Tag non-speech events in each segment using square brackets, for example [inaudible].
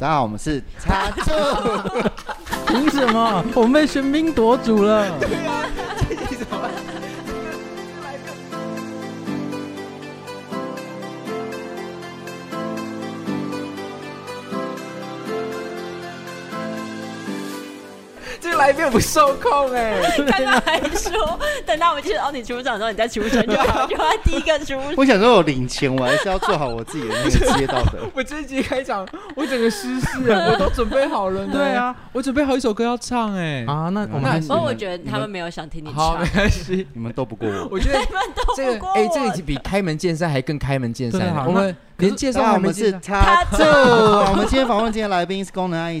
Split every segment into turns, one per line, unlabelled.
大家好，我们是插座。[laughs]
凭什么？我们被喧宾夺主了。
对啊，
这个来宾不受控哎！
刚刚还说等到我们介绍你出场的时候，你再出声就好，就他第一个出。
我想说，我领钱，我还是要做好我自己的那个职业道德。[laughs]
我这一集开场，我整个失事，我都准备好了。对啊，我准备好一首歌要唱哎。
啊，那我们
不过我觉得他们没有想听你唱。
好，没关系，
你们斗不过我。
我觉得 [laughs]
这个
哎，这个比开门见山还更开门见山。我们连介绍
我们是插座。我们今天访问今天来宾是功能阿姨。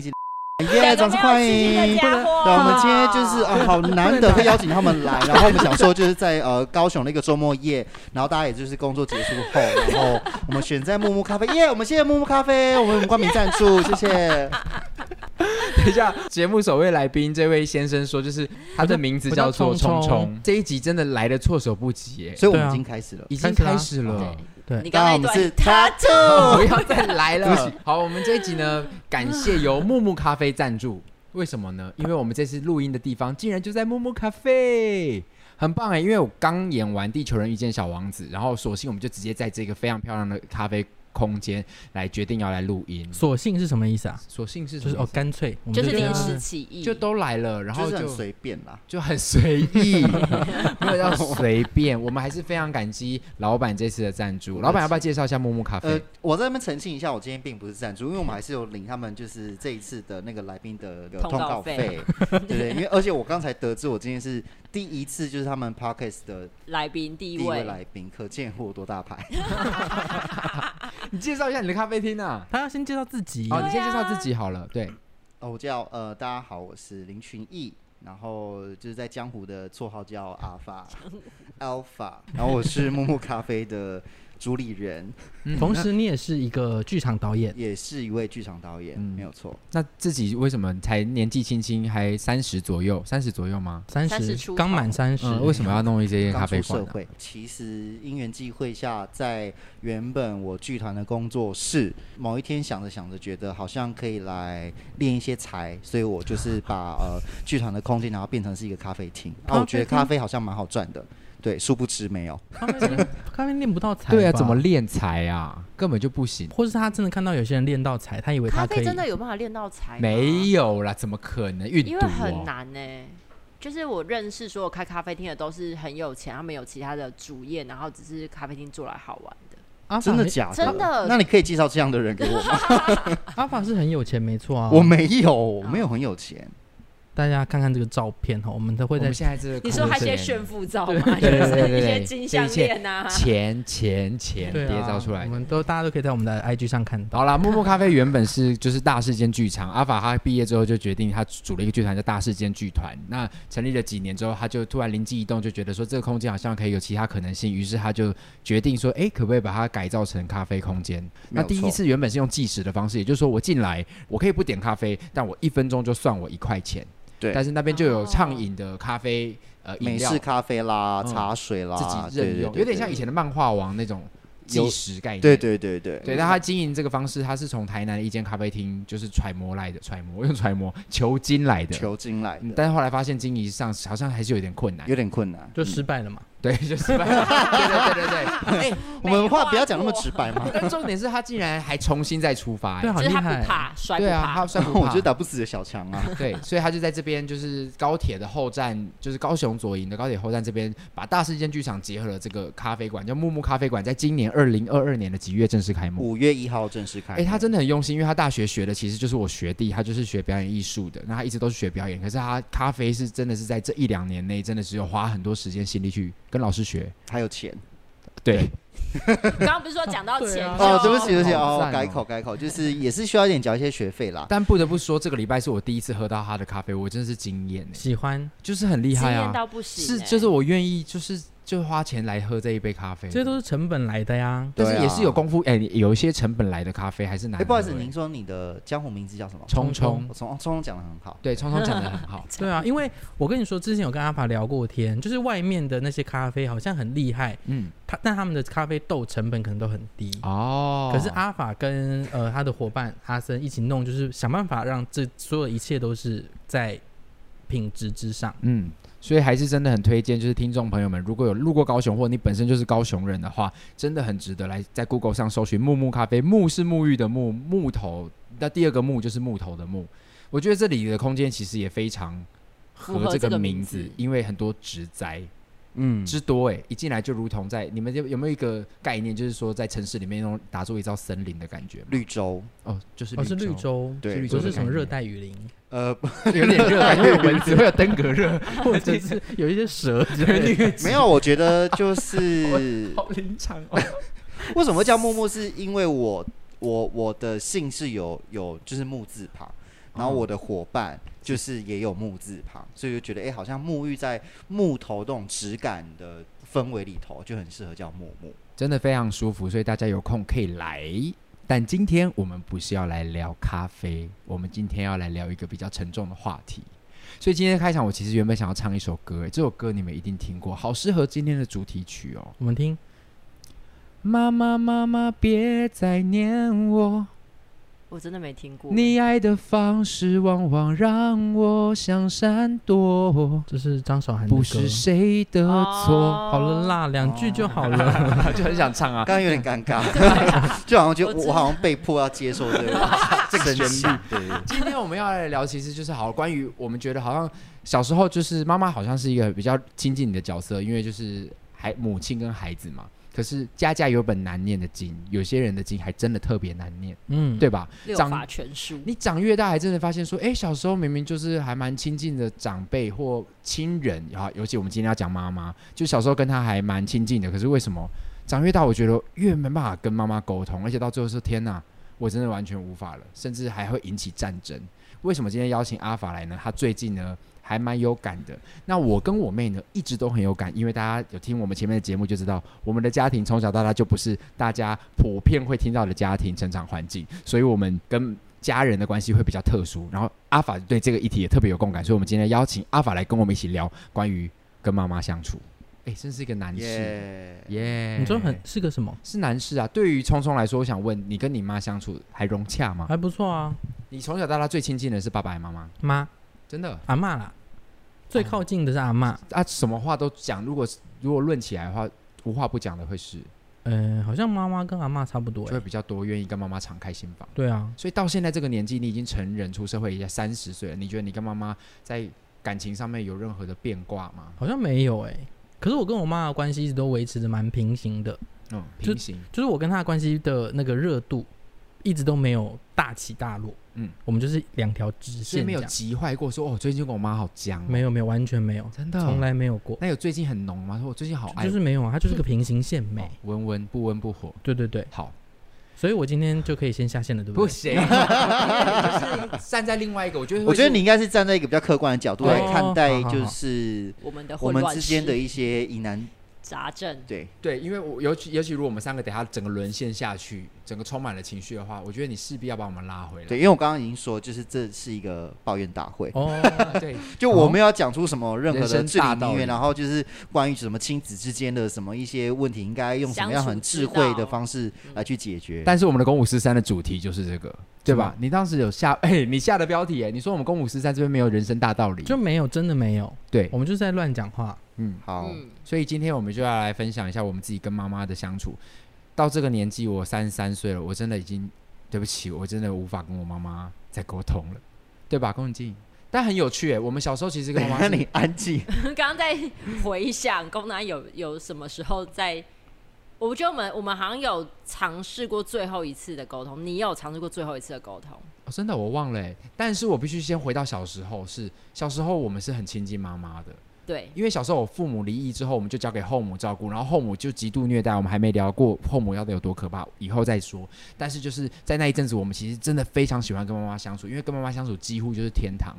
耶，掌声欢迎！对，我们今天就是啊，好难得会邀请他们来，[laughs] 然后我们想说就是在呃高雄的一个周末夜，然后大家也就是工作结束后，然后我们选在木木咖啡，耶，我们谢谢木木咖啡，我们冠名赞助，谢谢。
等一下，节目首位来宾这位先生说，就是他的名字叫做聪聪，这一集真的来的措手不及耶，
所以我们已经开始了，
已经开始了。
对，你刚刚我们是
插座，[laughs]
不要再 [laughs] 来了。好，我们这一集呢，感谢由木木咖啡赞助。为什么呢？因为我们这次录音的地方竟然就在木木咖啡，很棒哎！因为我刚演完《地球人遇见小王子》，然后索性我们就直接在这个非常漂亮的咖啡。空间来决定要来录音，
索性是什么意思啊？
索性是
就是哦，干脆
就是临时起意，
就都来了，然后就
随便啦，
就很随意，[laughs] 没有要随便。我们还是非常感激老板这次的赞助。老板要不要介绍一下木木咖啡？
呃，我在那边澄清一下，我今天并不是赞助，因为我们还是有领他们就是这一次的那个来宾的通告费，对对。因为而且我刚才得知，我今天是第一次就是他们 Podcast 的
来宾，第一
位来宾，可见我多大牌。[laughs]
你介绍一下你的咖啡厅啊？
他要先介绍自己。
哦，你先介绍自己好了。对，
哦，我叫呃，大家好，我是林群义，然后就是在江湖的绰号叫阿法，[laughs] Alpha，然后我是木木咖啡的。主理人，
同时你也是一个剧场导演，
也是一位剧场导演，没有错。
那自己为什么才年纪轻轻，还三十左右？三十左右吗？
三十，刚满三十。
为什么要弄一些咖啡馆？
其实因缘际会下，在原本我剧团的工作室，某一天想着想着，觉得好像可以来练一些才，所以我就是把呃剧团的空间，然后变成是一个咖啡厅。然后我觉得咖啡好像蛮好赚的。对，殊不知没有 [laughs] 咖啡
练，咖啡练不到才。
对啊，怎么练才啊？根本就不行。
或是他真的看到有些人练到才，他以为他可以。
咖啡真的有办法练到才？
没有啦，怎么可能？运、哦、
因为很难呢、欸。就是我认识所有开咖啡厅的都是很有钱，他们有其他的主业，然后只是咖啡厅做来好玩的。
啊，真的假的？
真的？
那你可以介绍这样的人给我吗？[laughs]
阿法是很有钱，没错啊。
我没有，我没有很有钱。
大家看看这个照片哈，我们都会在
现在这个。
你说还一些炫富照吗？
对 [laughs] 对对对，
一些金项链呐，
钱钱钱叠照出来。
我们都大家都可以在我们的 IG 上看到。
好了，木木咖啡原本是就是大世间剧场，阿法他毕业之后就决定他组了一个剧团叫大世间剧团。那成立了几年之后，他就突然灵机一动，就觉得说这个空间好像可以有其他可能性，于是他就决定说，哎，可不可以把它改造成咖啡空间？那第一次原本是用计时的方式，也就是说我进来我可以不点咖啡，但我一分钟就算我一块钱。对，但是那边就有畅饮的咖啡，呃，美式
咖啡啦，茶水啦，
自己任用，有点像以前的漫画王那种即时概念。
对对对对，
对。但他经营这个方式，他是从台南的一间咖啡厅，就是揣摩来的，揣摩用揣摩求精来的，
求精来的。
但是后来发现经营上好像还是有点困难，
有点困难，
就失败了嘛。
对，就失败了。对对对对对。[laughs] 哎，
我们话不要讲那么直白嘛。[laughs]
但重点是他竟然还重新再出发，
对，好厉害。
怕摔
对啊，他摔不 [laughs] 怕，
我觉得打不死的小强啊。
对，所以他就在这边，就是高铁的后站，就是高雄左营的高铁后站这边，把大世间剧场结合了这个咖啡馆，叫木木咖啡馆，在今年二零二二年的几月正式开幕？
五月一号正式开幕。
哎，他真的很用心，因为他大学学的其实就是我学弟，他就是学表演艺术的，那他一直都是学表演，可是他咖啡是真的是在这一两年内，真的是有花很多时间心力去跟老师学。
还有钱，
对。[laughs]
刚刚不是说讲到钱
哦？对不起，对不起哦，改口改口，就是也是需要一点缴一些学费啦。
但不得不说，这个礼拜是我第一次喝到他的咖啡，我真的是惊艳，
喜欢，
就是很厉害啊，
惊艳到不行。
是，就是我愿意，就是。就花钱来喝这一杯咖啡，
这些都是成本来的呀。
但是也是有功夫，哎、欸，有一些成本来的咖啡还是难。哎、欸，
不好意思，您说你的江湖名字叫什么？
聪聪，
聪聪讲的很好。
对，聪聪讲的很好。[laughs]
对啊，因为我跟你说，之前有跟阿法聊过天，就是外面的那些咖啡好像很厉害，嗯，他但他们的咖啡豆成本可能都很低哦。可是阿法跟呃他的伙伴阿森一起弄，就是想办法让这所有一切都是在品质之上，嗯。
所以还是真的很推荐，就是听众朋友们，如果有路过高雄，或者你本身就是高雄人的话，真的很值得来在 Google 上搜寻木木咖啡。木是沐浴的木，木头。那第二个木就是木头的木。我觉得这里的空间其实也非常合这个名字，名字因为很多植栽。嗯，之多哎，一进来就如同在你们有有没有一个概念，就是说在城市里面那种打造一座森林的感觉？
绿洲
哦，就是
哦是绿洲，
对，
不是什么热带雨林，
呃，[laughs] 有点热，感觉有蚊子，会有登革热，或者是有一些蛇之类的。[laughs]
没有，我觉得就是 [laughs]
好临场哦。
为什么叫木木？是因为我我我的姓是有有就是木字旁，然后我的伙伴。就是也有木字旁，所以就觉得哎、欸，好像沐浴在木头这种质感的氛围里头，就很适合叫木木，
真的非常舒服。所以大家有空可以来。但今天我们不是要来聊咖啡，我们今天要来聊一个比较沉重的话题。所以今天开场，我其实原本想要唱一首歌，哎，这首歌你们一定听过，好适合今天的主题曲哦。
我们听。
妈妈妈妈，别再念我。
我真的没听过。
你爱的方式往往让我想闪躲。
这是张韶涵的歌。
不是谁的错。
好了啦，两句就好了，[laughs]
就很想唱啊。
刚刚有点尴尬 [laughs] [laughs] 就好像就我好像被迫要接受这个这个旋律。对。
今天我们要来聊，其实就是好关于我们觉得好像小时候就是妈妈好像是一个比较亲近你的角色，因为就是孩母亲跟孩子嘛。可是家家有本难念的经，有些人的经还真的特别难念，嗯，对吧？
六法全书，
你长越大，还真的发现说，哎、欸，小时候明明就是还蛮亲近的长辈或亲人，啊，尤其我们今天要讲妈妈，就小时候跟他还蛮亲近的。可是为什么长越大，我觉得越没办法跟妈妈沟通，而且到最后说，天哪，我真的完全无法了，甚至还会引起战争。为什么今天邀请阿法来呢？他最近呢？还蛮有感的。那我跟我妹呢，一直都很有感，因为大家有听我们前面的节目就知道，我们的家庭从小到大就不是大家普遍会听到的家庭成长环境，所以我们跟家人的关系会比较特殊。然后阿法对这个议题也特别有共感，所以我们今天邀请阿法来跟我们一起聊关于跟妈妈相处。哎，真是一个男士耶.
你说很是个什么？
是男士啊。对于聪聪来说，我想问你跟你妈相处还融洽吗？
还不错啊。
你从小到大最亲近的是爸爸还是妈妈？
妈，
真的
阿妈啦。最靠近的是阿嬷，
啊，什么话都讲。如果如果论起来的话，无话不讲的会是，
呃，好像妈妈跟阿嬷差不多，
就会比较多愿意跟妈妈敞开心房。
对啊，
所以到现在这个年纪，你已经成人出社会，已经三十岁了。你觉得你跟妈妈在感情上面有任何的变卦吗？
好像没有诶、欸。可是我跟我妈的关系一直都维持着蛮平行的，
嗯，平行
就，就是我跟她的关系的那个热度一直都没有大起大落。嗯，我们就是两条直线，
没有急坏过说。哦，最近跟我妈好僵。
没有没有，完全没有，
真的
从来没有过。
那有最近很浓吗？说我最近好爱，
就是没有啊，它就是个平行线美，[laughs]
温温不温不火。
对对对，
好，
所以我今天就可以先下线了，对不对？
不行，[laughs] 就是站在另外一个，我觉得
我觉得你应该是站在一个比较客观的角度来看待，就是
我们的
我们之间的一些疑难
杂症。
对
对，因为我尤其尤其如果我们三个等下整个沦陷下去。整个充满了情绪的话，我觉得你势必要把我们拉回来。
对，因为我刚刚已经说，就是这是一个抱怨大会。
哦，对，[laughs]
就我们要讲出什么任何的至理名言，然后就是关于什么亲子之间的什么一些问题，应该用什么样很智慧的方式来去解决。
但是我们的公五十三的主题就是这个，对吧？你当时有下，哎，你下的标题，哎，你说我们公五十三这边没有人生大道理，
就没有，真的没有。
对，
我们就是在乱讲话。
嗯，好。所以今天我们就要来分享一下我们自己跟妈妈的相处。到这个年纪，我三十三岁了，我真的已经对不起，我真的无法跟我妈妈再沟通了，对吧？龚静，但很有趣哎，我们小时候其实跟妈妈 [laughs]
你安静。[laughs]
刚刚在回想，公南有有什么时候在？我觉得我们我们好像有尝试过最后一次的沟通，你有尝试过最后一次的沟通？
哦，真的我忘了哎，但是我必须先回到小时候，是小时候我们是很亲近妈妈的。
对，
因为小时候我父母离异之后，我们就交给后母照顾，然后后母就极度虐待我们，还没聊过后母要的有多可怕，以后再说。但是就是在那一阵子，我们其实真的非常喜欢跟妈妈相处，因为跟妈妈相处几乎就是天堂，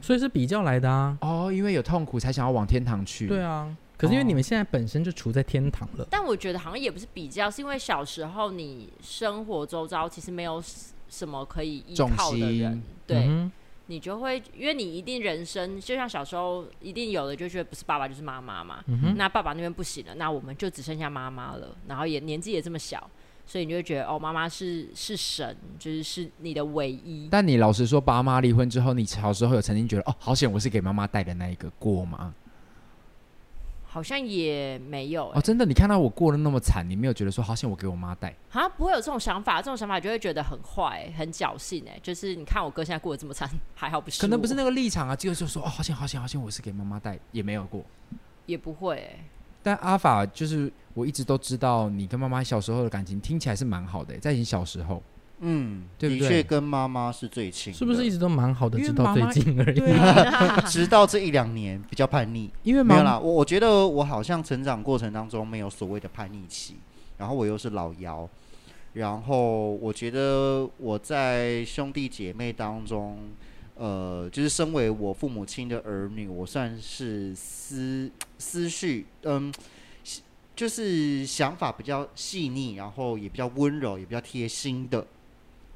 所以是比较来的啊。
哦，因为有痛苦才想要往天堂去。
对啊，可是因为你们现在本身就处在天堂了。
但我觉得好像也不是比较，是因为小时候你生活周遭其实没有什么可以依靠的人，对。嗯你就会，因为你一定人生就像小时候一定有的，就觉得不是爸爸就是妈妈嘛。嗯、那爸爸那边不行了，那我们就只剩下妈妈了。然后也年纪也这么小，所以你就会觉得哦，妈妈是是神，就是是你的唯一。
但你老实说，爸妈离婚之后，你小时候有曾经觉得哦，好险我是给妈妈带的那一个过吗？
好像也没有、欸、
哦，真的，你看到我过得那么惨，你没有觉得说好像我给我妈带
啊？不会有这种想法，这种想法就会觉得很坏、欸，很侥幸哎。就是你看我哥现在过得这么惨，还好不是？
可能不是那个立场啊，就是说哦，好像好像好像我是给妈妈带，也没有过，
也不会。
但阿法就是我一直都知道，你跟妈妈小时候的感情听起来是蛮好的、欸，在你小时候。
嗯，的确跟妈妈是最亲，
是不是一直都蛮好的？直到最近而已，[laughs]
直到这一两年比较叛逆。因为没有啦，我我觉得我好像成长过程当中没有所谓的叛逆期，然后我又是老幺，然后我觉得我在兄弟姐妹当中，呃，就是身为我父母亲的儿女，我算是思思绪，嗯，就是想法比较细腻，然后也比较温柔，也比较贴心的。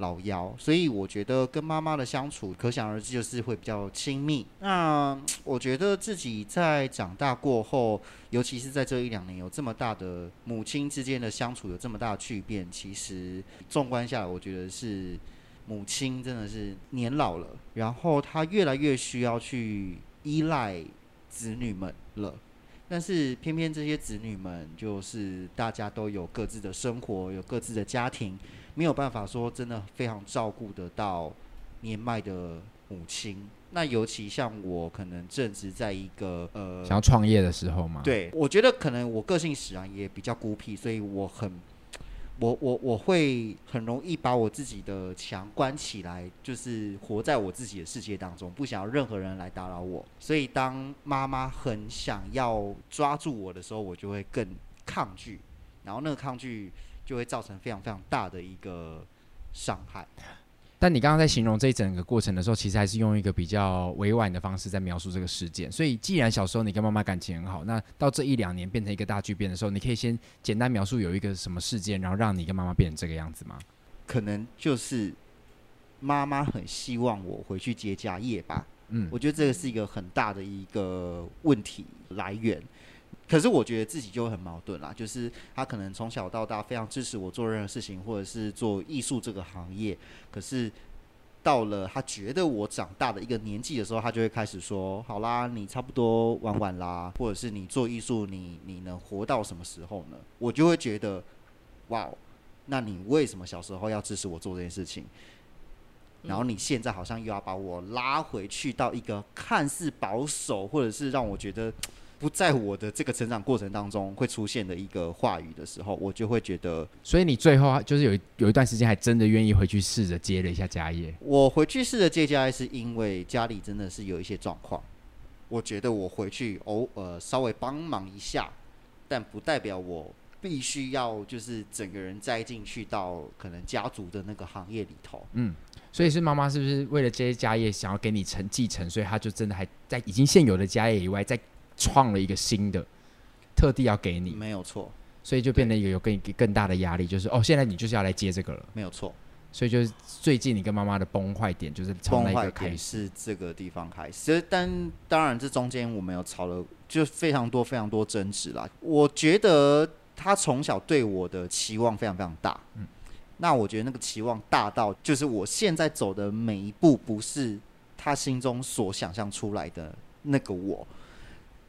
老幺，所以我觉得跟妈妈的相处，可想而知就是会比较亲密。那我觉得自己在长大过后，尤其是在这一两年，有这么大的母亲之间的相处有这么大的巨变，其实纵观下来，我觉得是母亲真的是年老了，然后她越来越需要去依赖子女们了。但是偏偏这些子女们，就是大家都有各自的生活，有各自的家庭。没有办法说真的非常照顾得到年迈的母亲。那尤其像我，可能正值在一个呃
想要创业的时候嘛。
对，我觉得可能我个性使然也比较孤僻，所以我很我我我会很容易把我自己的墙关起来，就是活在我自己的世界当中，不想要任何人来打扰我。所以当妈妈很想要抓住我的时候，我就会更抗拒，然后那个抗拒。就会造成非常非常大的一个伤害。
但你刚刚在形容这一整个过程的时候，其实还是用一个比较委婉的方式在描述这个事件。所以，既然小时候你跟妈妈感情很好，那到这一两年变成一个大巨变的时候，你可以先简单描述有一个什么事件，然后让你跟妈妈变成这个样子吗？
可能就是妈妈很希望我回去接家业吧。嗯，我觉得这个是一个很大的一个问题来源。可是我觉得自己就很矛盾啦，就是他可能从小到大非常支持我做任何事情，或者是做艺术这个行业。可是到了他觉得我长大的一个年纪的时候，他就会开始说：“好啦，你差不多玩完啦，或者是你做艺术，你你能活到什么时候呢？”我就会觉得，哇，那你为什么小时候要支持我做这件事情？然后你现在好像又要把我拉回去到一个看似保守，或者是让我觉得。不在我的这个成长过程当中会出现的一个话语的时候，我就会觉得，
所以你最后就是有有一段时间还真的愿意回去试着接了一下家业。
我回去试着接家业，是因为家里真的是有一些状况，我觉得我回去偶尔稍微帮忙一下，但不代表我必须要就是整个人栽进去到可能家族的那个行业里头。
嗯，所以是妈妈是不是为了这些家业想要给你承继承，所以她就真的还在已经现有的家业以外再。创了一个新的，特地要给你，
没有错，
所以就变得有有更更大的压力，就是哦，现在你就是要来接这个了，
没有错，
所以就是最近你跟妈妈的崩坏点就是从那个开
始，是这个地方开始，但当然这中间我们有吵了，就非常多非常多争执啦。我觉得他从小对我的期望非常非常大，嗯，那我觉得那个期望大到，就是我现在走的每一步不是他心中所想象出来的那个我。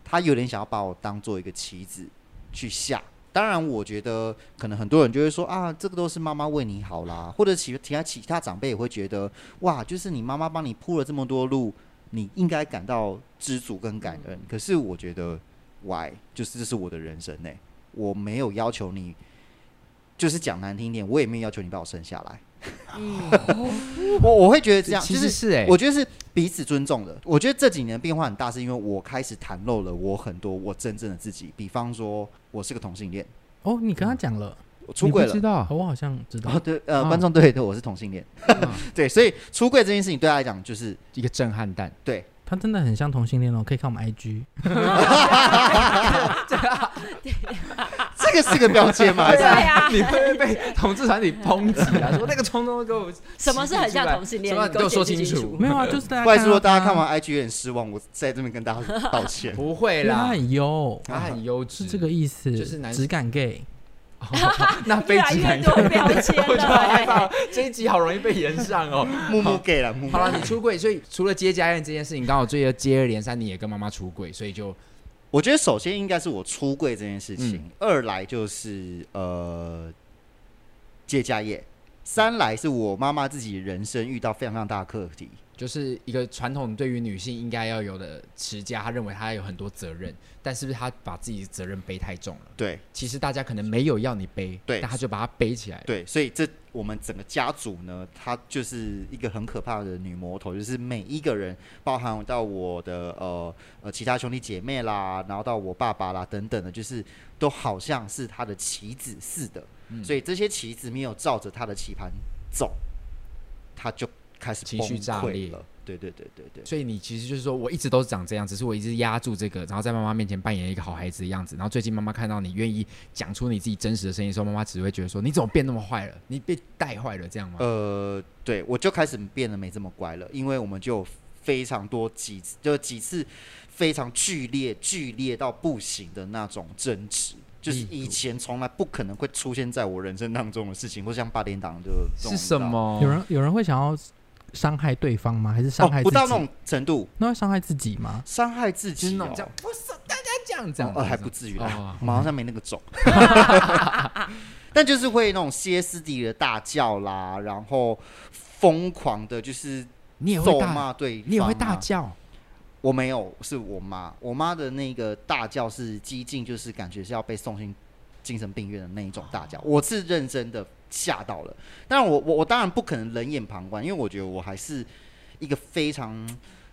他有点想要把我当做一个棋子去下，当然，我觉得可能很多人就会说啊，这个都是妈妈为你好啦，或者其其他其他长辈也会觉得哇，就是你妈妈帮你铺了这么多路，你应该感到知足跟感恩。可是我觉得，why？就是这是我的人生呢、欸，我没有要求你，就是讲难听点，我也没有要求你把我生下来。[laughs] 嗯，我我会觉得这样，
其实是哎，
我觉得是彼此尊重的。我觉得这几年变化很大，是因为我开始袒露了我很多我真正的自己。比方说，我是个同性恋。
哦，你跟他讲了，
我出轨了，
知道？我好像知道。
对，呃，观众对对，我是同性恋。[laughs] 对，所以出柜这件事情对他来讲就是
一个震撼弹。
对，
他真的很像同性恋哦，可以看我们 IG。[laughs]
这个是个标签吗？[laughs]
对呀，
你会被同志团体抨击啊？说那个冲动给我
什么是很像同性恋？
你给我说清楚。
没有啊，就是大家。
不好意思，说大家看完 IG 有点失望，我在这边跟大家 [laughs] 道歉。
不会啦，
他很优，
他很优质，
是这个意思，
就是男
质感 gay。[laughs]
那非质感 gay，我就害怕这一集好容易被延上哦。
木木 gay 了，木木。
好了，你出柜，所以除了接家宴这件事情，刚好最近接二连三，你也跟妈妈出柜，所以就。
我觉得首先应该是我出柜这件事情，嗯、二来就是呃接家业，三来是我妈妈自己人生遇到非常非常大的课题。
就是一个传统对于女性应该要有的持家，他认为他有很多责任，但是不是他把自己的责任背太重了？
对，
其实大家可能没有要你背，
对，
但他就把它背起来。
对，所以这我们整个家族呢，她就是一个很可怕的女魔头，就是每一个人，包含到我的呃呃其他兄弟姐妹啦，然后到我爸爸啦等等的，就是都好像是他的棋子似的，嗯、所以这些棋子没有照着他的棋盘走，他就。开始
情绪炸裂
了，对对对对对，
所以你其实就是说，我一直都是长这样，只是我一直压住这个，然后在妈妈面前扮演一个好孩子的样子。然后最近妈妈看到你愿意讲出你自己真实的声音的时候，妈妈只会觉得说，你怎么变那么坏了？你被带坏了这样吗？
呃，对，我就开始变得没这么乖了，因为我们就非常多几次，就几次非常剧烈、剧烈到不行的那种争执，就是以前从来不可能会出现在我人生当中的事情，或像八点档就是
什么？
有人有人会想要。伤害对方吗？还是伤害、哦、
不到那种程度？
那会伤害自己吗？
伤害自己、哦，这样
不是大家这样讲，
哦，还不至于啊，马上没那个种。[laughs] 但就是会那种歇斯底里的大叫啦，然后疯狂的，就是
你也会骂对，你也会大叫。
我没有，是我妈，我妈的那个大叫是激进，就是感觉是要被送进精神病院的那一种大叫。我是认真的。吓到了，但我我我当然不可能冷眼旁观，因为我觉得我还是一个非常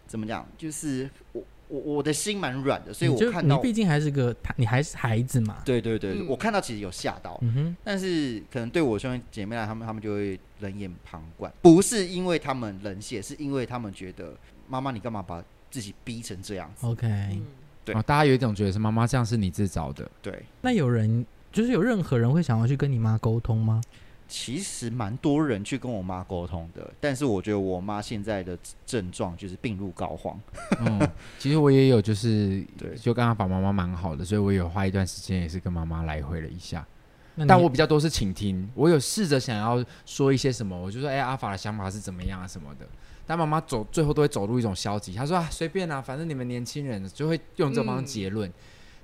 怎么讲，就是我我我的心蛮软的，所以我看到
你毕竟还是个你还是孩子嘛，
对对对，嗯、我看到其实有吓到，嗯、但是可能对我兄弟姐妹来，他们他们就会冷眼旁观，不是因为他们冷血，是因为他们觉得妈妈你干嘛把自己逼成这样子
？OK，、嗯、
对、
哦，大家有一种觉得是妈妈这样是你自找的，
对。
那有人就是有任何人会想要去跟你妈沟通吗？
其实蛮多人去跟我妈沟通的，但是我觉得我妈现在的症状就是病入膏肓。
嗯，其实我也有，就是 [laughs] 对，就跟阿法妈妈蛮好的，所以我有花一段时间也是跟妈妈来回了一下。但我比较多是倾听，我有试着想要说一些什么，我就说，哎、欸，阿法的想法是怎么样啊什么的。但妈妈走最后都会走入一种消极，她说啊，随便啊，反正你们年轻人就会用这帮结论，嗯、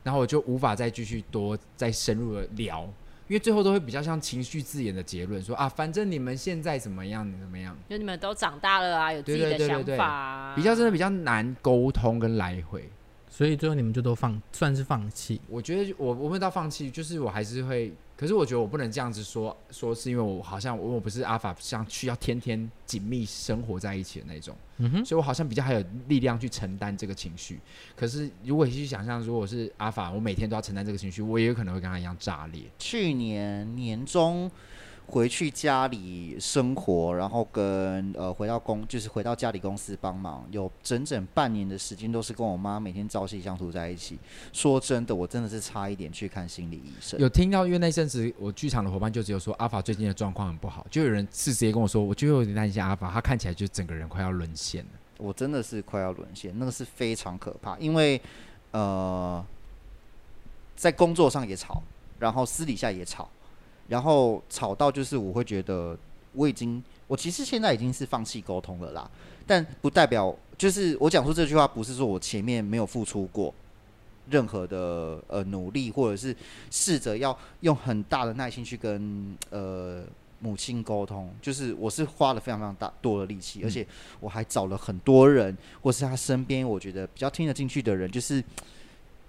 然后我就无法再继续多再深入的聊。因为最后都会比较像情绪字眼的结论，说啊，反正你们现在怎么样，怎么样？
就你们都长大了啊，有自己的想法啊，
比较真的比较难沟通跟来回。
所以最后你们就都放，算是放弃。
我觉得我我没有到放弃，就是我还是会。可是我觉得我不能这样子说，说是因为我好像我我不是阿法，像需要天天紧密生活在一起的那种。嗯哼。所以我好像比较还有力量去承担这个情绪。可是如果你去想象，如果是阿法，我每天都要承担这个情绪，我也有可能会跟他一样炸裂。
去年年中。回去家里生活，然后跟呃回到公，就是回到家里公司帮忙，有整整半年的时间都是跟我妈每天朝夕相处在一起。说真的，我真的是差一点去看心理医生。
有听到，因为那阵子我剧场的伙伴就只有说阿法最近的状况很不好，就有人是直接跟我说，我就有点担心阿法，他看起来就整个人快要沦陷了。
我真的是快要沦陷，那个是非常可怕，因为呃在工作上也吵，然后私底下也吵。然后吵到就是我会觉得我已经我其实现在已经是放弃沟通了啦，但不代表就是我讲出这句话不是说我前面没有付出过任何的呃努力，或者是试着要用很大的耐心去跟呃母亲沟通，就是我是花了非常非常大多的力气，而且我还找了很多人，或是他身边我觉得比较听得进去的人，就是。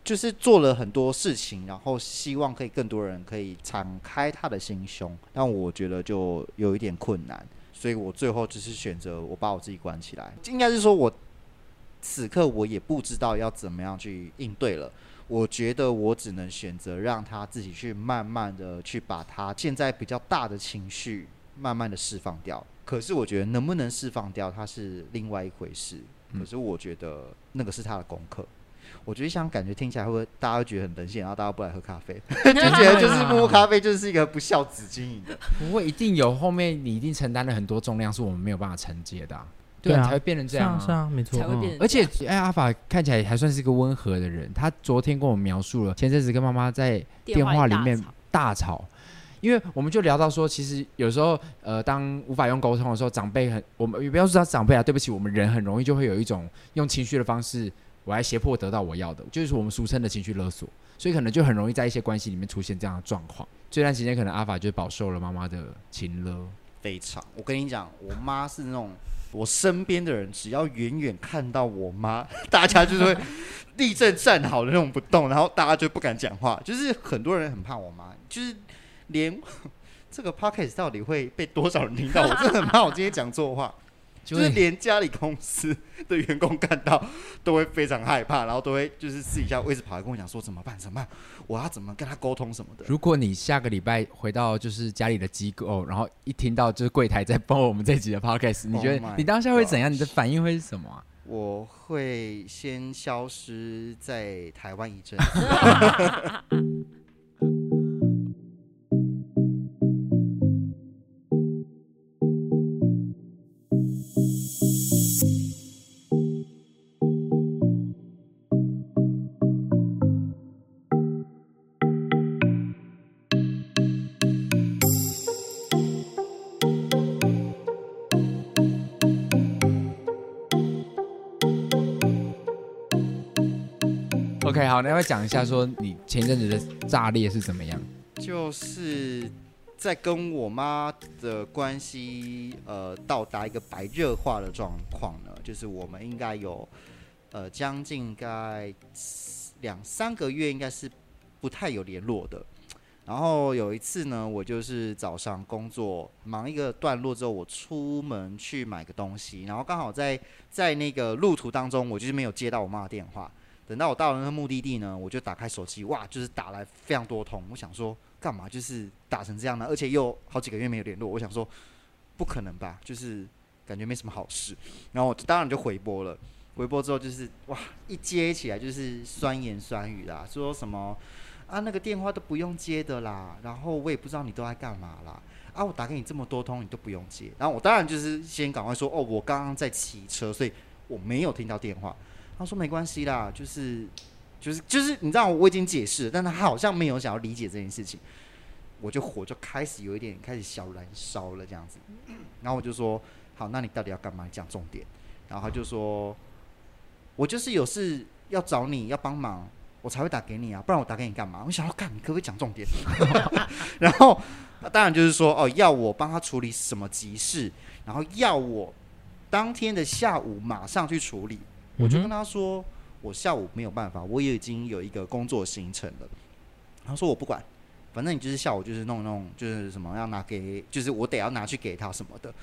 就是做了很多事情，然后希望可以更多人可以敞开他的心胸，但我觉得就有一点困难，所以我最后只是选择我把我自己关起来。应该是说我此刻我也不知道要怎么样去应对了，我觉得我只能选择让他自己去慢慢的去把他现在比较大的情绪慢慢的释放掉。可是我觉得能不能释放掉，它是另外一回事。可是我觉得那个是他的功课。我觉得像感觉听起来会不会大家会觉得很冷血，然后大家不来喝咖啡，[laughs] 就觉得就是摸摸咖啡就是一个不孝子经营的。
不会，一定有后面你一定承担了很多重量，是我们没有办法承接的、啊。对啊，才会变成这样、啊。
是啊，没错。
嗯、而且，哎，阿法看起来还算是一个温和的人。他昨天跟我描述了前阵子跟妈妈在电话里面大吵，因为我们就聊到说，其实有时候，呃，当无法用沟通的时候，长辈很，我们也不要说他长辈啊，对不起，我们人很容易就会有一种用情绪的方式，我来胁迫得到我要的，就是我们俗称的情绪勒索，所以可能就很容易在一些关系里面出现这样的状况。这段时间，可能阿法就饱受了妈妈的情勒，
非常。我跟你讲，我妈是那种。我身边的人只要远远看到我妈，[laughs] 大家就是会立正站好的那种不动，然后大家就不敢讲话。就是很多人很怕我妈，就是连 [laughs] 这个 podcast 到底会被多少人听到，我真的很怕我今天讲错话。就是连家里公司的员工看到都会非常害怕，然后都会就是私底下位置跑来跟我讲说怎么办？怎么办？我要怎么跟他沟通什么的？
如果你下个礼拜回到就是家里的机构，然后一听到就是柜台在播我们这集的 podcast，你觉得你当下会怎样？你的反应会是什么啊？
我会先消失在台湾一阵。
OK，好，那要讲一下说你前阵子的炸裂是怎么样？
就是在跟我妈的关系呃到达一个白热化的状况呢，就是我们应该有呃将近该两三个月应该是不太有联络的。然后有一次呢，我就是早上工作忙一个段落之后，我出门去买个东西，然后刚好在在那个路途当中，我就是没有接到我妈的电话。等到我到了那个目的地呢，我就打开手机，哇，就是打来非常多通。我想说，干嘛就是打成这样呢？而且又好几个月没有联络，我想说，不可能吧？就是感觉没什么好事。然后我当然就回拨了，回拨之后就是哇，一接起来就是酸言酸语啦，说什么啊那个电话都不用接的啦，然后我也不知道你都在干嘛啦，啊我打给你这么多通你都不用接。然后我当然就是先赶快说，哦，我刚刚在骑车，所以我没有听到电话。他说没关系啦，就是，就是，就是，你知道我已经解释了，但他好像没有想要理解这件事情，我就火就开始有一点开始小燃烧了这样子，然后我就说好，那你到底要干嘛？讲重点。然后他就说，我就是有事要找你要帮忙，我才会打给你啊，不然我打给你干嘛？我想要干，你可不可以讲重点？[laughs] 然后当然就是说哦，要我帮他处理什么急事，然后要我当天的下午马上去处理。我就跟他说，我下午没有办法，我也已经有一个工作行程了。他说我不管，反正你就是下午就是弄弄，就是什么要拿给，就是我得要拿去给他什么的。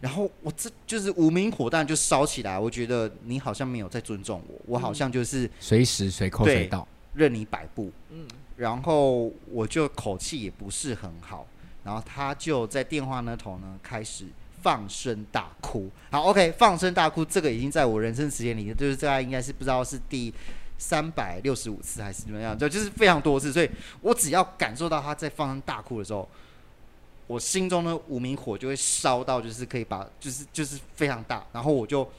然后我这就是无名火弹就烧起来，我觉得你好像没有在尊重我，我好像就是
随时随扣随到，
任你摆布。嗯，然后我就口气也不是很好，然后他就在电话那头呢开始。放声大哭，好，OK，放声大哭，这个已经在我人生时间里，就是大概应该是不知道是第三百六十五次还是怎么样，就就是非常多次，所以我只要感受到他在放声大哭的时候，我心中的无名火就会烧到，就是可以把，就是就是非常大，然后我就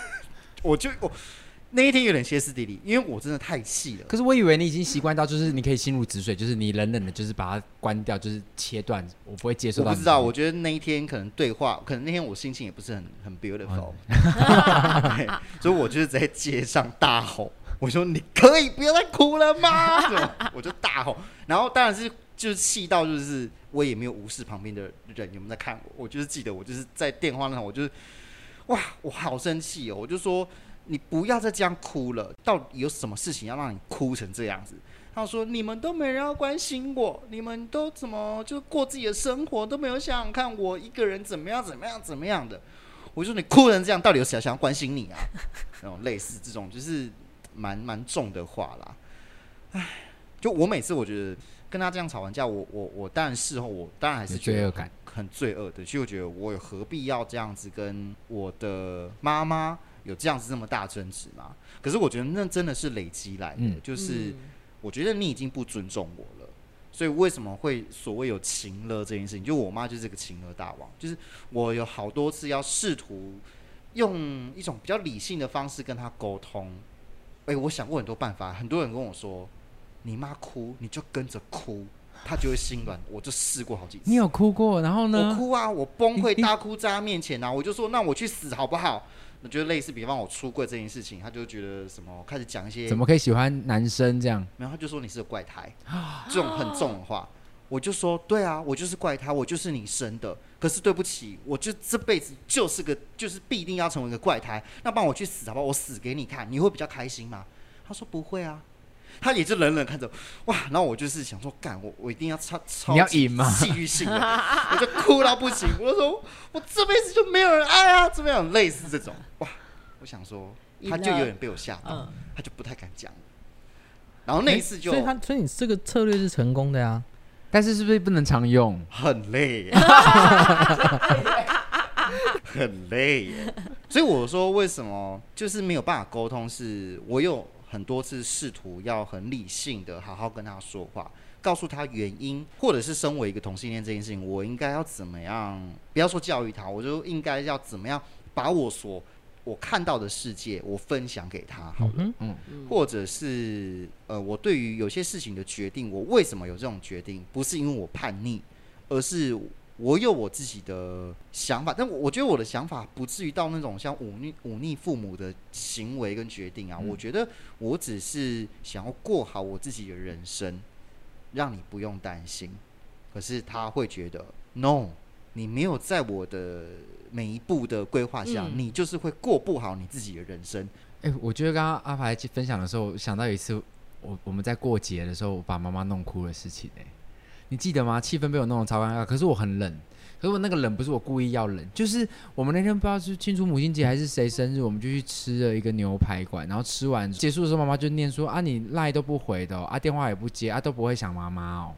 [laughs] 我就我。那一天有点歇斯底里，因为我真的太气了。
可是我以为你已经习惯到，就是你可以心如止水，就是你冷冷的，就是把它关掉，就是切断，我不会接受到。
我不知道，我觉得那一天可能对话，可能那天我心情也不是很很 beautiful，[laughs] 所以我就是在街上大吼，我说你可以不要再哭了吗？我就大吼，然后当然是就是气到，就是我也没有无视旁边的人有没有在看我，我就是记得我就是在电话那，我就是哇，我好生气哦，我就说。你不要再这样哭了，到底有什么事情要让你哭成这样子？他说：“你们都没人要关心我，你们都怎么就过自己的生活，都没有想想看我一个人怎么样怎么样怎么样的。”我就说：“你哭成这样，到底有谁想要关心你啊？”那种类似这种就是蛮蛮重的话啦。唉，就我每次我觉得跟他这样吵完架，我我我当然事后我当然还是觉得很罪恶的，其实我觉得我有何必要这样子跟我的妈妈有这样子这么大争执吗？可是我觉得那真的是累积来的，嗯、就是我觉得你已经不尊重我了，所以为什么会所谓有情勒这件事情？就我妈就是个情勒大王，就是我有好多次要试图用一种比较理性的方式跟她沟通，哎、欸，我想过很多办法，很多人跟我说，你妈哭你就跟着哭。她就会心软，我就试过好几次。
你有哭过，然后呢？
我哭啊，我崩溃大哭在她面前啊，我就说那我去死好不好？我觉得类似，比方我出柜这件事情，他就觉得什么开始讲一些
怎么可以喜欢男生这样？
没有他就说你是个怪胎，这种很重的话，我就说对啊，我就是怪胎，我就是你生的。可是对不起，我就这辈子就是个就是必定要成为一个怪胎。那帮我去死好不好？我死给你看，你会比较开心吗？他说不会啊。他也就冷冷看着，哇！然后我就是想说，干我我一定要超超级戏剧性的，我就哭到不行。我说我这辈子就没有人爱啊，怎么样？类似这种，哇！我想说，他就有点被我吓到，嗯、他就不太敢讲。然后那一次就，
欸、所以他所以你这个策略是成功的呀，
但是是不是不能常用？
很累，[laughs] 很累耶。所以我说为什么就是没有办法沟通？是我有。很多次试图要很理性的好好跟他说话，告诉他原因，或者是身为一个同性恋这件事情，我应该要怎么样？不要说教育他，我就应该要怎么样把我所我看到的世界，我分享给他好了。嗯嗯，或者是呃，我对于有些事情的决定，我为什么有这种决定？不是因为我叛逆，而是。我有我自己的想法，但我我觉得我的想法不至于到那种像忤逆忤逆父母的行为跟决定啊。嗯、我觉得我只是想要过好我自己的人生，让你不用担心。可是他会觉得，no，你没有在我的每一步的规划下，嗯、你就是会过不好你自己的人生。
哎、欸，我觉得刚刚阿排分享的时候，想到有一次我我们在过节的时候，我把妈妈弄哭的事情、欸你记得吗？气氛被我弄得超尴尬，可是我很冷。可是我那个冷不是我故意要冷，就是我们那天不知道是庆祝母亲节还是谁生日，我们就去吃了一个牛排馆。然后吃完结束的时候，妈妈就念说：“啊，你赖都不回的、啊，电话也不接，啊，都不会想妈妈哦。”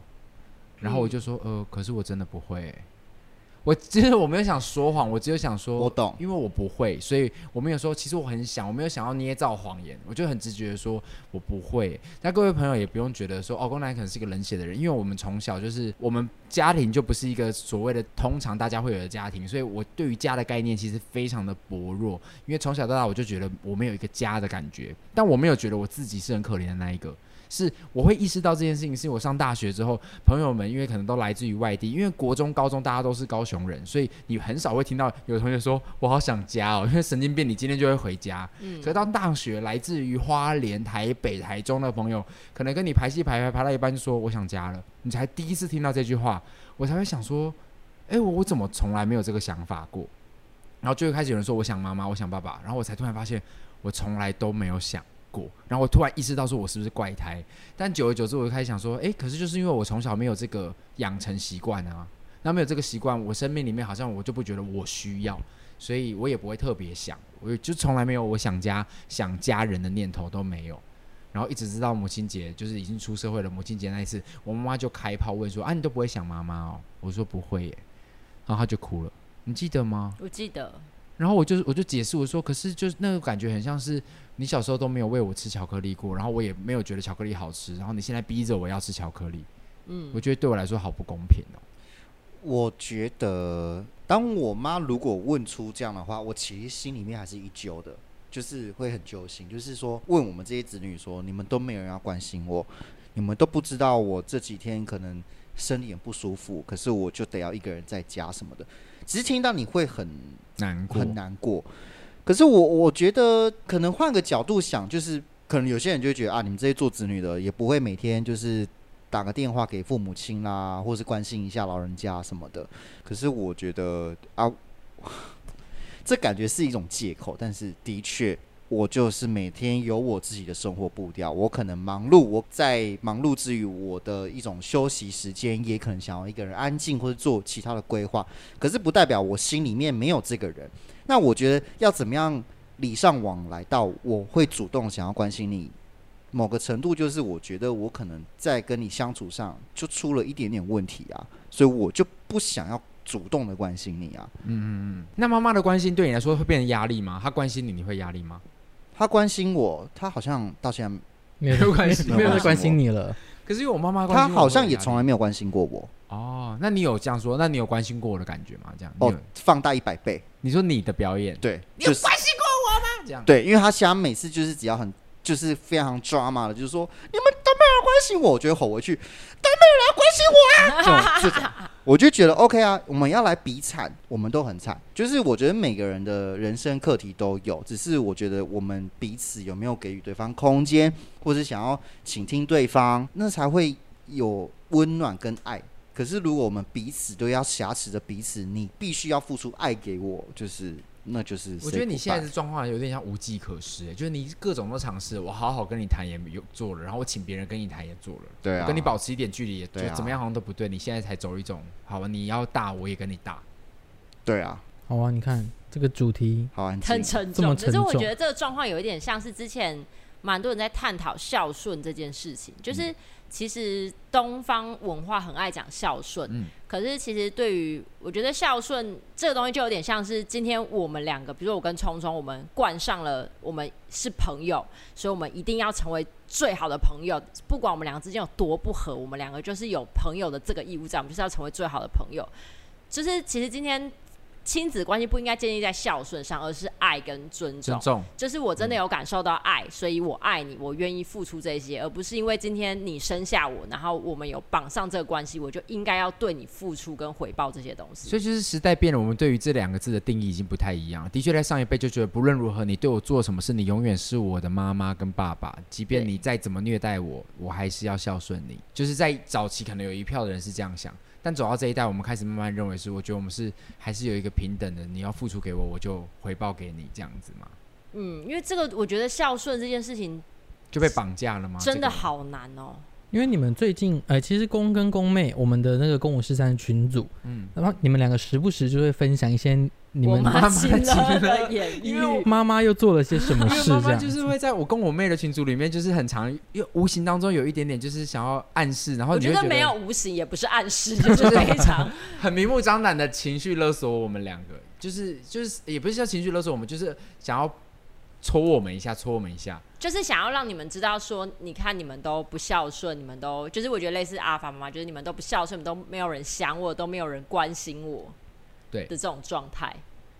然后我就说：“呃，可是我真的不会。”我其实我没有想说谎，我只有想说，
我懂，
因为我不会，所以我没有说。其实我很想，我没有想要捏造谎言，我就很直觉的说，我不会。那各位朋友也不用觉得说，哦，公男可能是一个冷血的人，因为我们从小就是我们家庭就不是一个所谓的通常大家会有的家庭，所以我对于家的概念其实非常的薄弱。因为从小到大我就觉得我没有一个家的感觉，但我没有觉得我自己是很可怜的那一个。是，我会意识到这件事情，是我上大学之后，朋友们因为可能都来自于外地，因为国中、高中大家都是高雄人，所以你很少会听到有同学说“我好想家哦”，因为神经病，你今天就会回家。嗯，可是到大学，来自于花莲、台北、台中的朋友，可能跟你排戏排排排到一半就说“我想家了”，你才第一次听到这句话，我才会想说：“哎，我我怎么从来没有这个想法过？”然后就会开始有人说“我想妈妈，我想爸爸”，然后我才突然发现，我从来都没有想。过，然后我突然意识到，说我是不是怪胎？但久而久之，我就开始想说，诶，可是就是因为我从小没有这个养成习惯啊，那没有这个习惯，我生命里面好像我就不觉得我需要，所以我也不会特别想，我就从来没有我想家、想家人的念头都没有。然后一直直到母亲节，就是已经出社会了，母亲节那一次，我妈妈就开炮问说：“啊，你都不会想妈妈哦？”我说：“不会耶。”然后她就哭了，你记得吗？
我记得。
然后我就我就解释我说，可是就是那个感觉很像是你小时候都没有喂我吃巧克力过，然后我也没有觉得巧克力好吃，然后你现在逼着我要吃巧克力，嗯，我觉得对我来说好不公平哦。
我觉得当我妈如果问出这样的话，我其实心里面还是一揪的，就是会很揪心，就是说问我们这些子女说，你们都没有人要关心我，你们都不知道我这几天可能身体很不舒服，可是我就得要一个人在家什么的。只是听到你会很
难过，
很难过。可是我我觉得可能换个角度想，就是可能有些人就会觉得啊，你们这些做子女的也不会每天就是打个电话给父母亲啦，或是关心一下老人家什么的。可是我觉得啊，[laughs] 这感觉是一种借口，但是的确。我就是每天有我自己的生活步调，我可能忙碌，我在忙碌之余，我的一种休息时间，也可能想要一个人安静或者做其他的规划。可是不代表我心里面没有这个人。那我觉得要怎么样礼尚往来到我会主动想要关心你，某个程度就是我觉得我可能在跟你相处上就出了一点点问题啊，所以我就不想要主动的关心你啊。
嗯嗯嗯。那妈妈的关心对你来说会变成压力吗？她关心你，你会压力吗？
她关心我，他好像到现在
没有关心，没有在关心你了。
可是因为我妈妈，
他好像也从来没有关心过我。
哦，那你有这样说？那你有关心过我的感觉吗？这样
哦，放大一百倍。
你说你的表演，
对，
你有关心过我吗？这样
对，因为他想每次就是只要很。就是非常 drama 的，就是说你们都没有人关心我，我就会吼回去，都没有人关心我啊！这 [laughs] 种这种，我就觉得 OK 啊，我们要来比惨，我们都很惨。就是我觉得每个人的人生课题都有，只是我觉得我们彼此有没有给予对方空间，或是想要倾听对方，那才会有温暖跟爱。可是如果我们彼此都要挟持着彼此，你必须要付出爱给我，就是。那就是
我觉得你现在的状况有点像无计可施，欸，就是你各种都尝试，我好好跟你谈也有做了，然后我请别人跟你谈也做了，
对啊，
跟你保持一点距离也就怎么样好像都不对，你现在才走一种，好吧，你要大我也跟你大，
对啊，
好啊，你看这个主题
好
很沉重，可是我觉得这个状况有一点像是之前蛮多人在探讨孝顺这件事情，就是。其实东方文化很爱讲孝顺，嗯，可是其实对于我觉得孝顺这个东西就有点像是今天我们两个，比如说我跟聪聪，我们冠上了我们是朋友，所以我们一定要成为最好的朋友，不管我们两个之间有多不合，我们两个就是有朋友的这个义务在，我们就是要成为最好的朋友。就是其实今天。亲子关系不应该建立在孝顺上，而是爱跟尊重。尊重就是我真的有感受到爱，嗯、所以我爱你，我愿意付出这些，而不是因为今天你生下我，然后我们有绑上这个关系，我就应该要对你付出跟回报这些东西。
所以就是时代变了，我们对于这两个字的定义已经不太一样了。的确，在上一辈就觉得，不论如何，你对我做什么事，你永远是我的妈妈跟爸爸，即便你再怎么虐待我，我还是要孝顺你。就是在早期，可能有一票的人是这样想。但走到这一代，我们开始慢慢认为是，我觉得我们是还是有一个平等的，你要付出给我，我就回报给你这样子嘛。
嗯，因为这个我觉得孝顺这件事情
就被绑架了吗？
真的好难哦。
因为你们最近，哎、欸，其实公跟公妹，我们的那个公五十三群组，嗯，然后你们两个时不时就会分享一些你们妈妈
的
因为妈妈又做了些什么事，这样。
就是会在我跟我妹的群组里面，就是很常，又无形当中有一点点，就是想要暗示，然后你觉，觉得
没有无形，也不是暗示，[laughs] 就是 [laughs] 非常。
很明目张胆的情绪勒索我们两个，就是就是也不是叫情绪勒索我们，就是想要戳我们一下，戳我们一下。
就是想要让你们知道说，你看你们都不孝顺，你们都就是我觉得类似阿法妈妈，就是你们都不孝顺，你们都没有人想我，都没有人关心我，对的这种状态。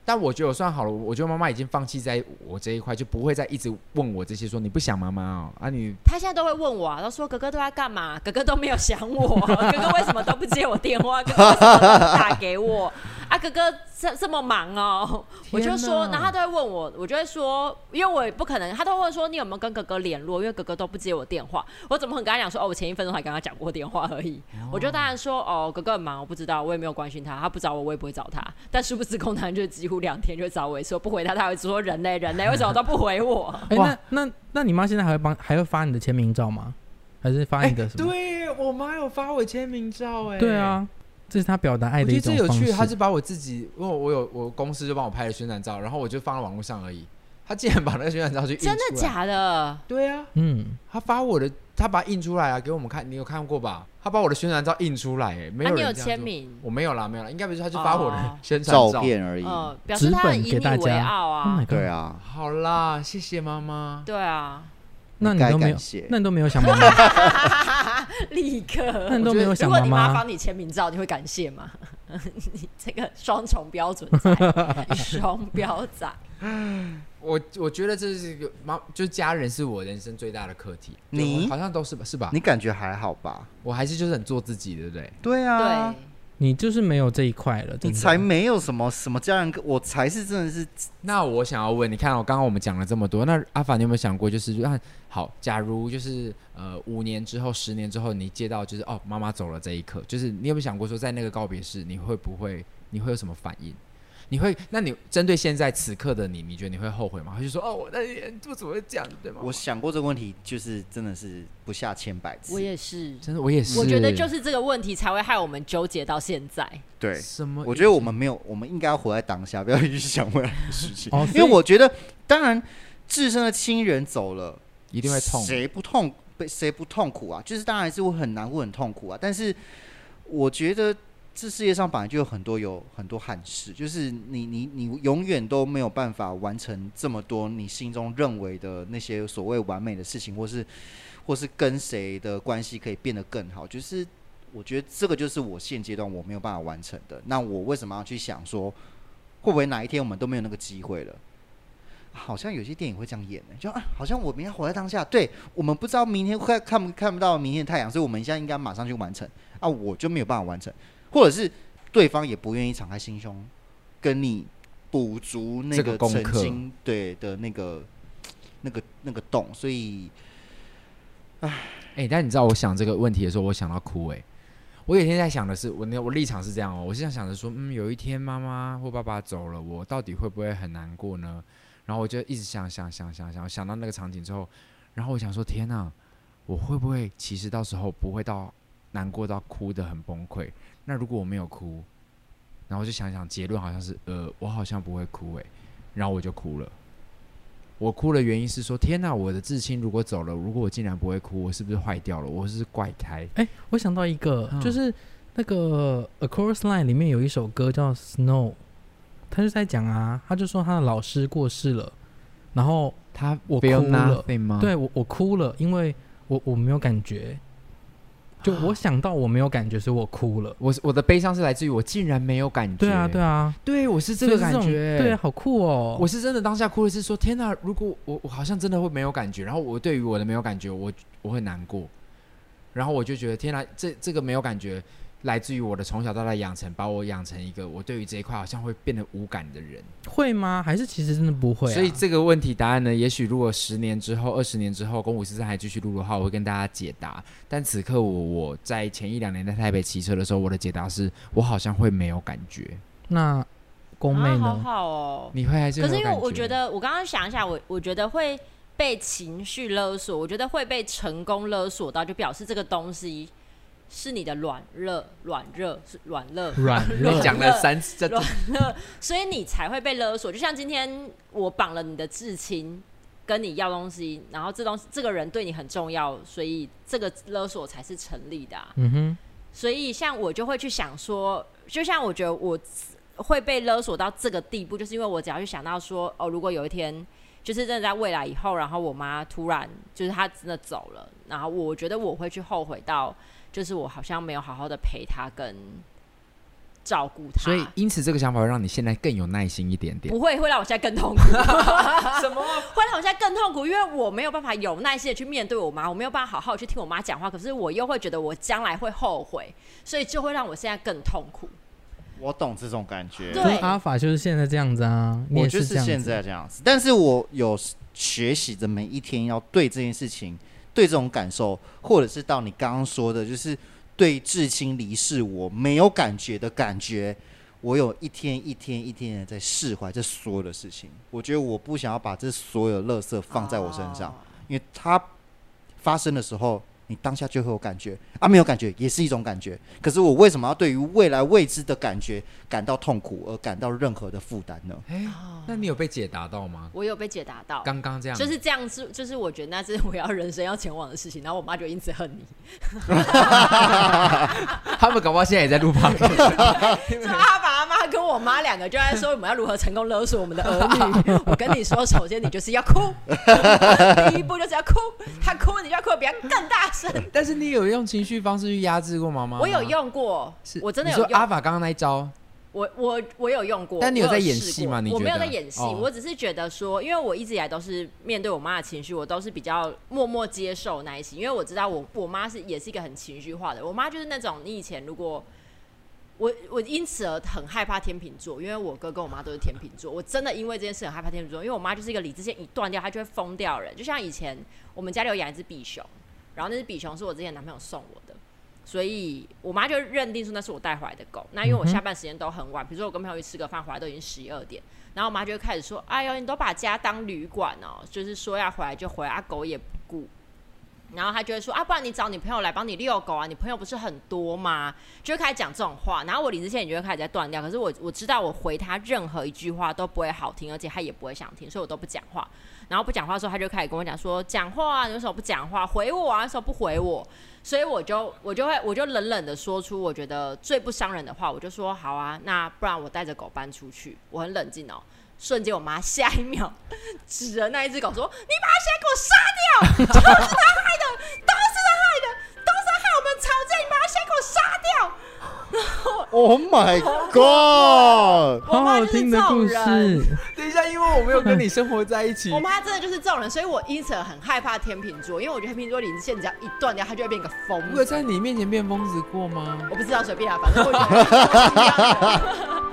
但我觉得我算好了，我觉得妈妈已经放弃在我这一块，就不会再一直问我这些，说你不想妈妈哦啊你。
他现在都会问我啊，他说哥哥都在干嘛？哥哥都没有想我，哥哥为什么都不接我电话？哥哥为什么都不打给我？啊，哥哥这这么忙哦，我就说，然后他都会问我，我就会说，因为我也不可能，他都会问说你有没有跟哥哥联络，因为哥哥都不接我电话，我怎么很跟他讲说，哦，我前一分钟还跟他讲过电话而已，哦、我就当然说，哦，哥哥很忙，我不知道，我也没有关心他，他不找我，我也不会找他，但殊不知空谈就几乎两天就找我一次，我不回他，他会说人类人类为什么都不回我？
哎、欸，那那那你妈现在还会帮还会发你的签名照吗？还是发你的什么？
欸、对我妈有发我签名照，哎，
对啊。这是她表达爱的一种方式。我觉得最有趣，
她是把我自己，因为我有我公司就帮我拍了宣传照，然后我就放在网络上而已。他竟然把那个宣传照去印出来。
真的假的？
对啊，嗯，他发我的，他把它印出来啊，给我们看。你有看过吧？他把我的宣传照印出来，哎，没有人签名。我没有啦，没有啦，应该不是，他就发我的宣传
照片而已，
表示他很以你为傲啊。
对啊，
好啦，谢谢妈妈。
对啊。
那你都没有，那你都没有想妈妈，[laughs]
立刻。
那你都没有想妈妈。如果你
妈帮你签名照，你会感谢吗？[laughs] 你这个双重标准仔，[laughs] 双标仔。
我我觉得这是一个妈，就是家人是我人生最大的课题。
你
好像都是吧？是吧？
你感觉还好吧？
我还是就是很做自己，对不对？
对啊。对。
你就是没有这一块了，
你才没有什么什么家人，我才是真的是。
那我想要问，你看我刚刚我们讲了这么多，那阿凡你有没有想过，就是那好，假如就是呃五年之后、十年之后，你接到就是哦妈妈走了这一刻，就是你有没有想过说，在那个告别式，你会不会，你会有什么反应？你会？那你针对现在此刻的你，你觉得你会后悔吗？他就说哦，我那年做怎么会这样，对吗？
我想过这个问题，就是真的是不下千百次。
我也是，
真的我也是。
我觉得就是这个问题才会害我们纠结到现在。
对，
什么？
我觉得我们没有，我们应该要活在当下，不要去想未来的事情。哦，因为我觉得，当然，自身的亲人走了，
一定会痛。
谁不痛？被谁不痛苦啊？就是当然是会很难过、很痛苦啊。但是，我觉得。这世界上本来就有很多有很多憾事，就是你你你永远都没有办法完成这么多你心中认为的那些所谓完美的事情，或是或是跟谁的关系可以变得更好。就是我觉得这个就是我现阶段我没有办法完成的。那我为什么要去想说，会不会哪一天我们都没有那个机会了？好像有些电影会这样演的，就啊，好像我们要活在当下。对，我们不知道明天会看不看不到明天的太阳，所以我们现在应该马上去完成。啊，我就没有办法完成，或者是对方也不愿意敞开心胸，跟你补足那个曾经对的那个 [tsk] 那个那个洞。所以，唉，
哎、欸，但你知道我想这个问题的时候，我想到哭、欸。哎，我有一天在想的是，我那我立场是这样哦，我是想想着说，嗯，有一天妈妈或爸爸走了，我到底会不会很难过呢？然后我就一直想想想想想想到那个场景之后，然后我想说，天哪，我会不会其实到时候不会到难过到哭得很崩溃？那如果我没有哭，然后我就想想结论好像是，呃，我好像不会哭诶。然后我就哭了。我哭的原因是说，天哪，我的至亲如果走了，如果我竟然不会哭，我是不是坏掉了？我是怪胎？
哎，我想到一个，嗯、就是那个《A Chorus Line》里面有一首歌叫《Snow》。他就在讲啊，他就说他的老师过世了，然后他我哭了，对我我哭了，因为我我没有感觉，就我想到我没有感觉，所以我哭了。
我我的悲伤是来自于我竟然没有感觉。
对啊，对啊，
对我是这个感觉，
对啊，好酷哦！
我是真的当下哭的是说，天哪，如果我我好像真的会没有感觉，然后我对于我的没有感觉，我我会难过，然后我就觉得天哪，这这个没有感觉。来自于我的从小到大养成，把我养成一个我对于这一块好像会变得无感的人，
会吗？还是其实真的不会啊？
所以这个问题答案呢？也许如果十年之后、二十年之后，公五十三还继续录的话，我会跟大家解答。但此刻我我在前一两年在台北骑车的时候，我的解答是我好像会没有感觉。
那宫妹呢？
好好哦，
你会还是？
可是因为我觉得，我刚刚想一下，我我觉得会被情绪勒索，我觉得会被成功勒索到，就表示这个东西。是你的软热，软热是软热，
软热
讲了三次，
软热，所以你才会被勒索。就像今天我绑了你的至亲，跟你要东西，然后这东西这个人对你很重要，所以这个勒索才是成立的啊。
嗯哼。
所以像我就会去想说，就像我觉得我会被勒索到这个地步，就是因为我只要去想到说，哦，如果有一天，就是真的在未来以后，然后我妈突然就是她真的走了，然后我觉得我会去后悔到。就是我好像没有好好的陪他跟照顾他，
所以因此这个想法会让你现在更有耐心一点点。
不会，会让我现在更痛苦。[laughs] 什么？[laughs] 会让我现在更痛苦，因为我没有办法有耐心的去面对我妈，我没有办法好好去听我妈讲话。可是我又会觉得我将来会后悔，所以就会让我现在更痛苦。
我懂这种感觉。
对，阿法就是现在这样子啊，
我就是现在这样子。但是我有学习着每一天要对这件事情。对这种感受，或者是到你刚刚说的，就是对至亲离世我没有感觉的感觉，我有一天一天一天的在释怀这所有的事情。我觉得我不想要把这所有垃圾放在我身上，因为它发生的时候。你当下就会有感觉啊，没有感觉也是一种感觉。可是我为什么要对于未来未知的感觉感到痛苦，而感到任何的负担呢？
哎，那你有被解答到吗？
我有被解答到。
刚刚这样
就是这样子，就是我觉得那是我要人生要前往的事情。然后我妈就因此恨你。[laughs]
他们搞不好现在也在录旁边。[laughs]
就阿爸阿妈跟我妈两个就在说我们要如何成功勒索我们的儿女。我跟你说，首先你就是要哭，第一步就是要哭，他哭你就要哭得比他更大。[laughs]
但是你有用情绪方式去压制过妈妈？
我有用过，是我真的有用。
阿法刚刚那一招，
我我我有用过。
但你有在演戏吗？你
我没有在演戏，我只是觉得说，因为我一直以来都是面对我妈的情绪，我都是比较默默接受那一些。因为我知道我我妈是也是一个很情绪化的。我妈就是那种你以前如果我我因此而很害怕天秤座，因为我哥跟我妈都是天秤座，我真的因为这件事很害怕天秤座，因为我妈就是一个理智线一断掉，她就会疯掉人。就像以前我们家里有养一只比熊。然后那只比熊是我之前男朋友送我的，所以我妈就认定说那是我带回来的狗。那因为我下班时间都很晚，比如说我跟朋友去吃个饭回来都已经十一二点，然后我妈就会开始说：“哎呦，你都把家当旅馆哦，就是说要回来就回来，啊、狗也不顾。”然后他就会说啊，不然你找你朋友来帮你遛狗啊，你朋友不是很多吗？就开始讲这种话，然后我理智线也就会开始在断掉。可是我我知道我回他任何一句话都不会好听，而且他也不会想听，所以我都不讲话。然后不讲话的时候，他就开始跟我讲说，讲话啊，你为什么不讲话？回我啊，为什么不回我？所以我就我就会我就冷冷的说出我觉得最不伤人的话，我就说好啊，那不然我带着狗搬出去。我很冷静哦。瞬间，我妈下一秒 [laughs] 指着那一只狗说：“你把它先给我杀掉，就是他害的，都是他害的，都是他害我们吵架，你把它先给我杀掉。”然后
，Oh my God，[laughs]
好好听的故事。
等一下，因为我没有跟你生活在一起，
我妈真的就是这种人，所以我因此很害怕天秤座，因为我觉得天秤座理智线只要一断掉，他就会变个疯子。
你有在你面前变疯子过吗？
我不知道，随便啊，反正我觉得。[laughs]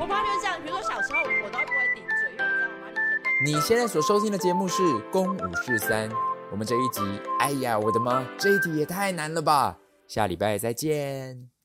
我妈就是这样，比如说小时候我都不会顶嘴因为我知道我妈。
你现在所收听的节目是《公五是三》，我们这一集，哎呀，我的妈，这一题也太难了吧！下礼拜再见。